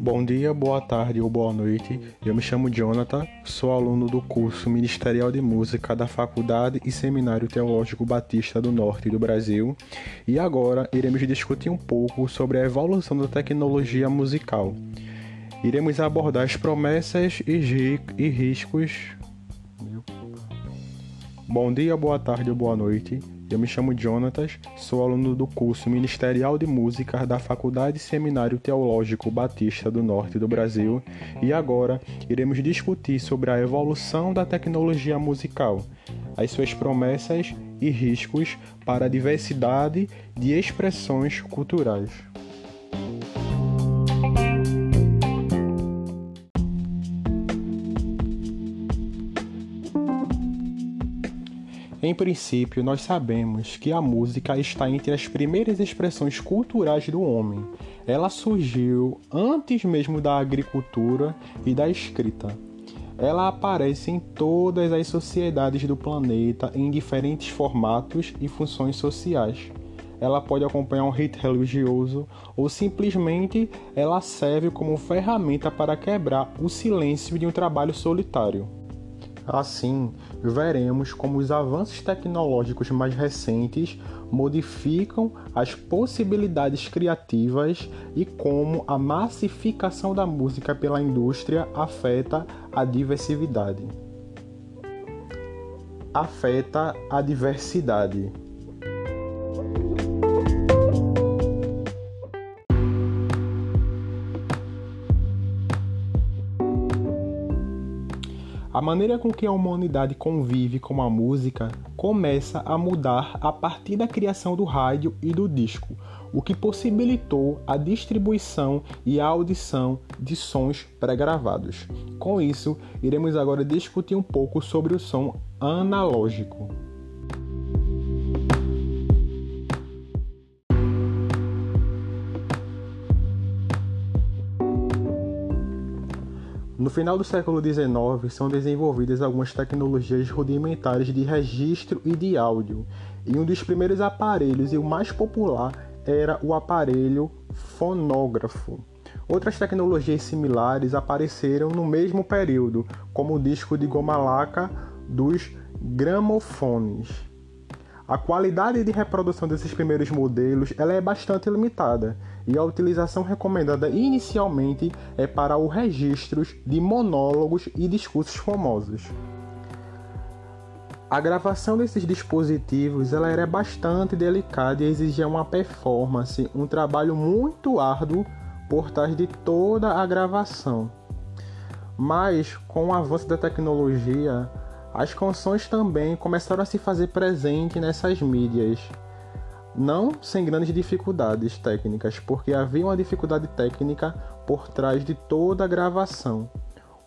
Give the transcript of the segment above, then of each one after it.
Bom dia, boa tarde ou boa noite. Eu me chamo Jonathan, sou aluno do curso Ministerial de Música da Faculdade e Seminário Teológico Batista do Norte do Brasil e agora iremos discutir um pouco sobre a evolução da tecnologia musical. Iremos abordar as promessas e riscos. Bom dia, boa tarde ou boa noite. Eu me chamo Jonatas, sou aluno do curso Ministerial de Música da Faculdade Seminário Teológico Batista do Norte do Brasil e agora iremos discutir sobre a evolução da tecnologia musical, as suas promessas e riscos para a diversidade de expressões culturais. Em princípio, nós sabemos que a música está entre as primeiras expressões culturais do homem. Ela surgiu antes mesmo da agricultura e da escrita. Ela aparece em todas as sociedades do planeta em diferentes formatos e funções sociais. Ela pode acompanhar um rito religioso ou simplesmente ela serve como ferramenta para quebrar o silêncio de um trabalho solitário. Assim, veremos como os avanços tecnológicos mais recentes modificam as possibilidades criativas e como a massificação da música pela indústria afeta a diversidade. Afeta a diversidade. A maneira com que a humanidade convive com a música começa a mudar a partir da criação do rádio e do disco, o que possibilitou a distribuição e a audição de sons pré-gravados. Com isso, iremos agora discutir um pouco sobre o som analógico. No final do século XIX, são desenvolvidas algumas tecnologias rudimentares de registro e de áudio, e um dos primeiros aparelhos e o mais popular era o aparelho fonógrafo. Outras tecnologias similares apareceram no mesmo período, como o disco de goma laca dos gramofones. A qualidade de reprodução desses primeiros modelos ela é bastante limitada e a utilização recomendada inicialmente é para os registros de monólogos e discursos famosos. A gravação desses dispositivos ela era bastante delicada e exigia uma performance, um trabalho muito árduo por trás de toda a gravação. Mas com o avanço da tecnologia, as canções também começaram a se fazer presente nessas mídias, não sem grandes dificuldades técnicas, porque havia uma dificuldade técnica por trás de toda a gravação.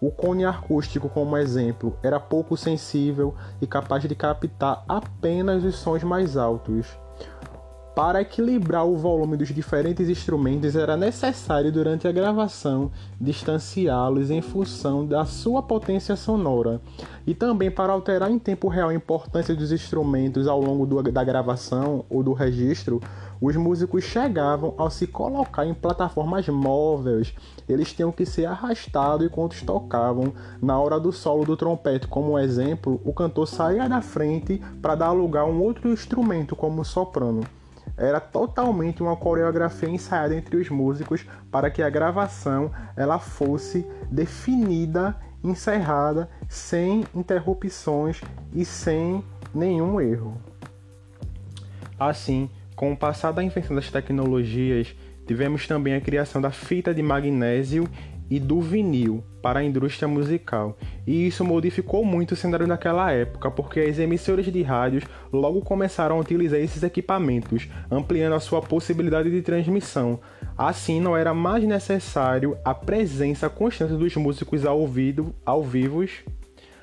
O cone acústico, como exemplo, era pouco sensível e capaz de captar apenas os sons mais altos. Para equilibrar o volume dos diferentes instrumentos, era necessário, durante a gravação, distanciá-los em função da sua potência sonora. E também para alterar em tempo real a importância dos instrumentos ao longo do, da gravação ou do registro, os músicos chegavam ao se colocar em plataformas móveis, eles tinham que ser arrastados enquanto tocavam. Na hora do solo do trompete, como exemplo, o cantor saía da frente para dar lugar a um outro instrumento, como o soprano. Era totalmente uma coreografia ensaiada entre os músicos para que a gravação ela fosse definida, encerrada, sem interrupções e sem nenhum erro. Assim, com o passar da invenção das tecnologias, tivemos também a criação da fita de magnésio e do vinil para a indústria musical. E isso modificou muito o cenário daquela época, porque as emissoras de rádios logo começaram a utilizar esses equipamentos, ampliando a sua possibilidade de transmissão. Assim, não era mais necessário a presença constante dos músicos ao, ouvido, ao vivos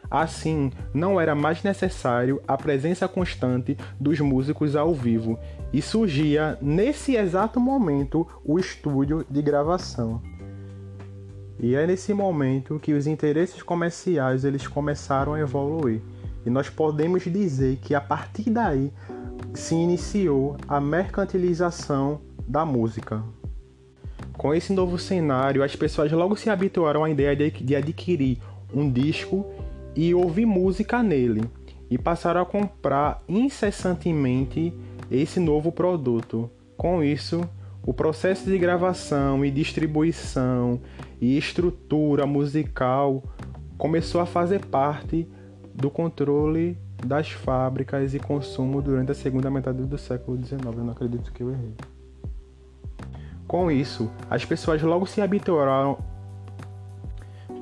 Assim, não era mais necessário a presença constante dos músicos ao vivo e surgia nesse exato momento o estúdio de gravação. E é nesse momento que os interesses comerciais eles começaram a evoluir. E nós podemos dizer que a partir daí se iniciou a mercantilização da música. Com esse novo cenário, as pessoas logo se habituaram à ideia de adquirir um disco e ouvir música nele, e passaram a comprar incessantemente esse novo produto. Com isso, o processo de gravação e distribuição e estrutura musical começou a fazer parte do controle das fábricas e consumo durante a segunda metade do século XIX. Eu não acredito que eu errei. Com isso, as pessoas logo se habituaram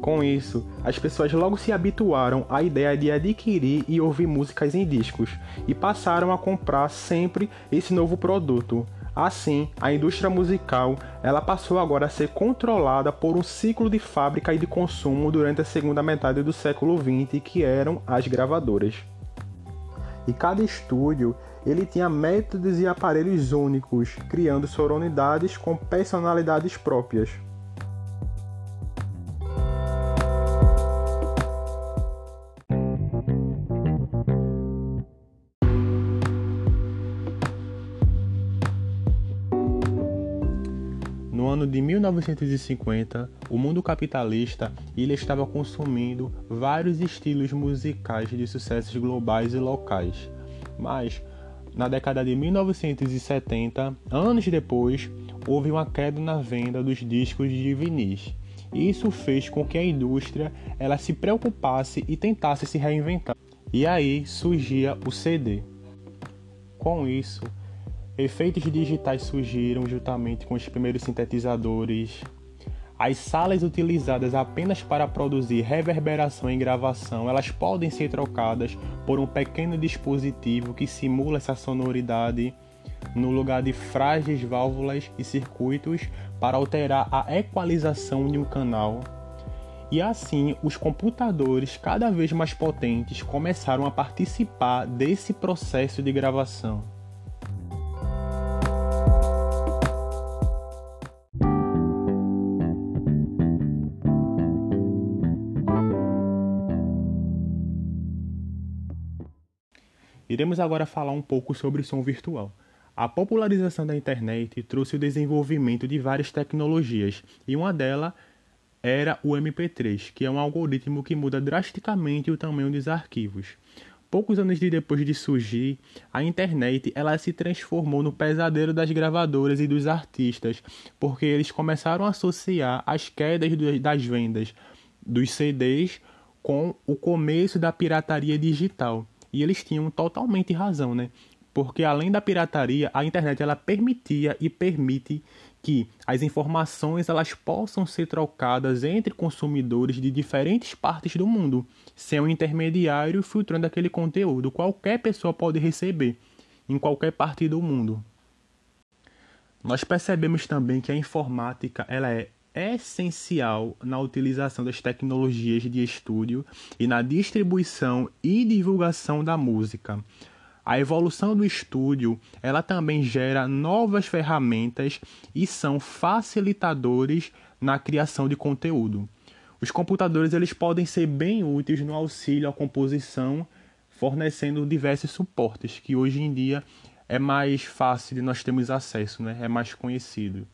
com isso, as pessoas logo se habituaram à ideia de adquirir e ouvir músicas em discos e passaram a comprar sempre esse novo produto. Assim, a indústria musical ela passou agora a ser controlada por um ciclo de fábrica e de consumo durante a segunda metade do século XX, que eram as gravadoras. E cada estúdio ele tinha métodos e aparelhos únicos, criando sonoridades com personalidades próprias. Ano de 1950, o mundo capitalista ele estava consumindo vários estilos musicais de sucessos globais e locais. Mas na década de 1970, anos depois, houve uma queda na venda dos discos de vinis. Isso fez com que a indústria ela se preocupasse e tentasse se reinventar. E aí surgia o CD. Com isso, Efeitos digitais surgiram juntamente com os primeiros sintetizadores. As salas utilizadas apenas para produzir reverberação em gravação, elas podem ser trocadas por um pequeno dispositivo que simula essa sonoridade no lugar de frágeis válvulas e circuitos para alterar a equalização de um canal. E assim, os computadores cada vez mais potentes começaram a participar desse processo de gravação. Iremos agora falar um pouco sobre som virtual. A popularização da internet trouxe o desenvolvimento de várias tecnologias, e uma delas era o MP3, que é um algoritmo que muda drasticamente o tamanho dos arquivos. Poucos anos de depois de surgir, a internet ela se transformou no pesadelo das gravadoras e dos artistas, porque eles começaram a associar as quedas das vendas dos CDs com o começo da pirataria digital. E eles tinham totalmente razão, né? Porque além da pirataria, a internet ela permitia e permite que as informações elas possam ser trocadas entre consumidores de diferentes partes do mundo, sem um intermediário filtrando aquele conteúdo. Qualquer pessoa pode receber em qualquer parte do mundo. Nós percebemos também que a informática ela é essencial na utilização das tecnologias de estúdio e na distribuição e divulgação da música. A evolução do estúdio, ela também gera novas ferramentas e são facilitadores na criação de conteúdo. Os computadores eles podem ser bem úteis no auxílio à composição, fornecendo diversos suportes que hoje em dia é mais fácil de nós termos acesso, né? é mais conhecido.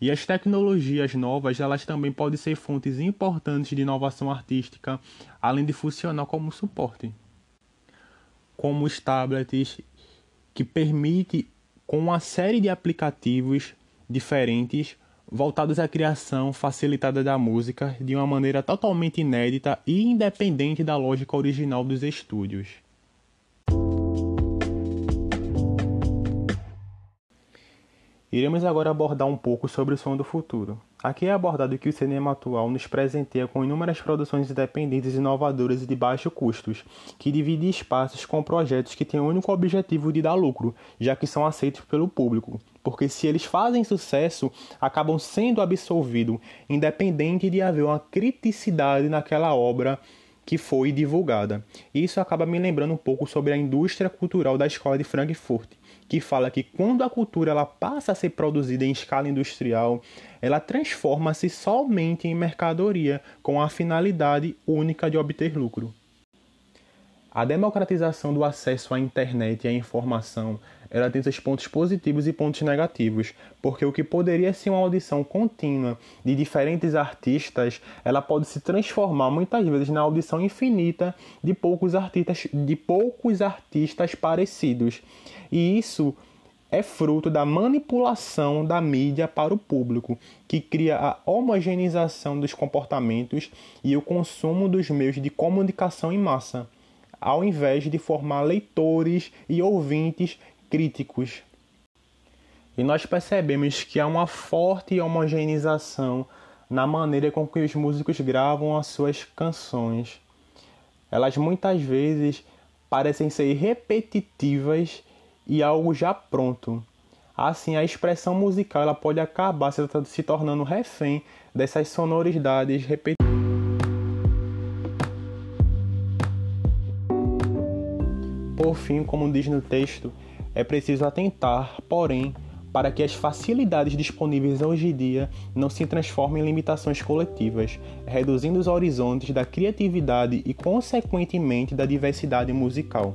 E as tecnologias novas, elas também podem ser fontes importantes de inovação artística, além de funcionar como suporte. Como os tablets, que permite com uma série de aplicativos diferentes voltados à criação facilitada da música de uma maneira totalmente inédita e independente da lógica original dos estúdios. Iremos agora abordar um pouco sobre o som do futuro. Aqui é abordado que o cinema atual nos presenteia com inúmeras produções independentes, inovadoras e de baixo custos, que dividem espaços com projetos que têm o único objetivo de dar lucro, já que são aceitos pelo público. Porque se eles fazem sucesso, acabam sendo absolvidos, independente de haver uma criticidade naquela obra que foi divulgada. Isso acaba me lembrando um pouco sobre a indústria cultural da escola de Frankfurt, que fala que quando a cultura ela passa a ser produzida em escala industrial, ela transforma-se somente em mercadoria com a finalidade única de obter lucro. A democratização do acesso à internet e à informação ela tem seus pontos positivos e pontos negativos, porque o que poderia ser uma audição contínua de diferentes artistas, ela pode se transformar muitas vezes na audição infinita de poucos artistas, de poucos artistas parecidos. E isso é fruto da manipulação da mídia para o público, que cria a homogeneização dos comportamentos e o consumo dos meios de comunicação em massa, ao invés de formar leitores e ouvintes críticos. E nós percebemos que há uma forte homogeneização na maneira com que os músicos gravam as suas canções. Elas muitas vezes parecem ser repetitivas e algo já pronto. Assim, a expressão musical ela pode acabar se tornando refém dessas sonoridades repetitivas. Por fim, como diz no texto, é preciso atentar, porém, para que as facilidades disponíveis hoje em dia não se transformem em limitações coletivas, reduzindo os horizontes da criatividade e, consequentemente, da diversidade musical.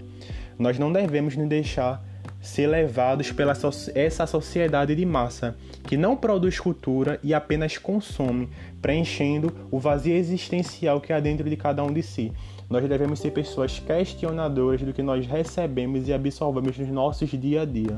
Nós não devemos nos deixar ser levados pela so essa sociedade de massa que não produz cultura e apenas consome, preenchendo o vazio existencial que há dentro de cada um de si. Nós devemos ser pessoas questionadoras do que nós recebemos e absorvemos nos nossos dia a dia.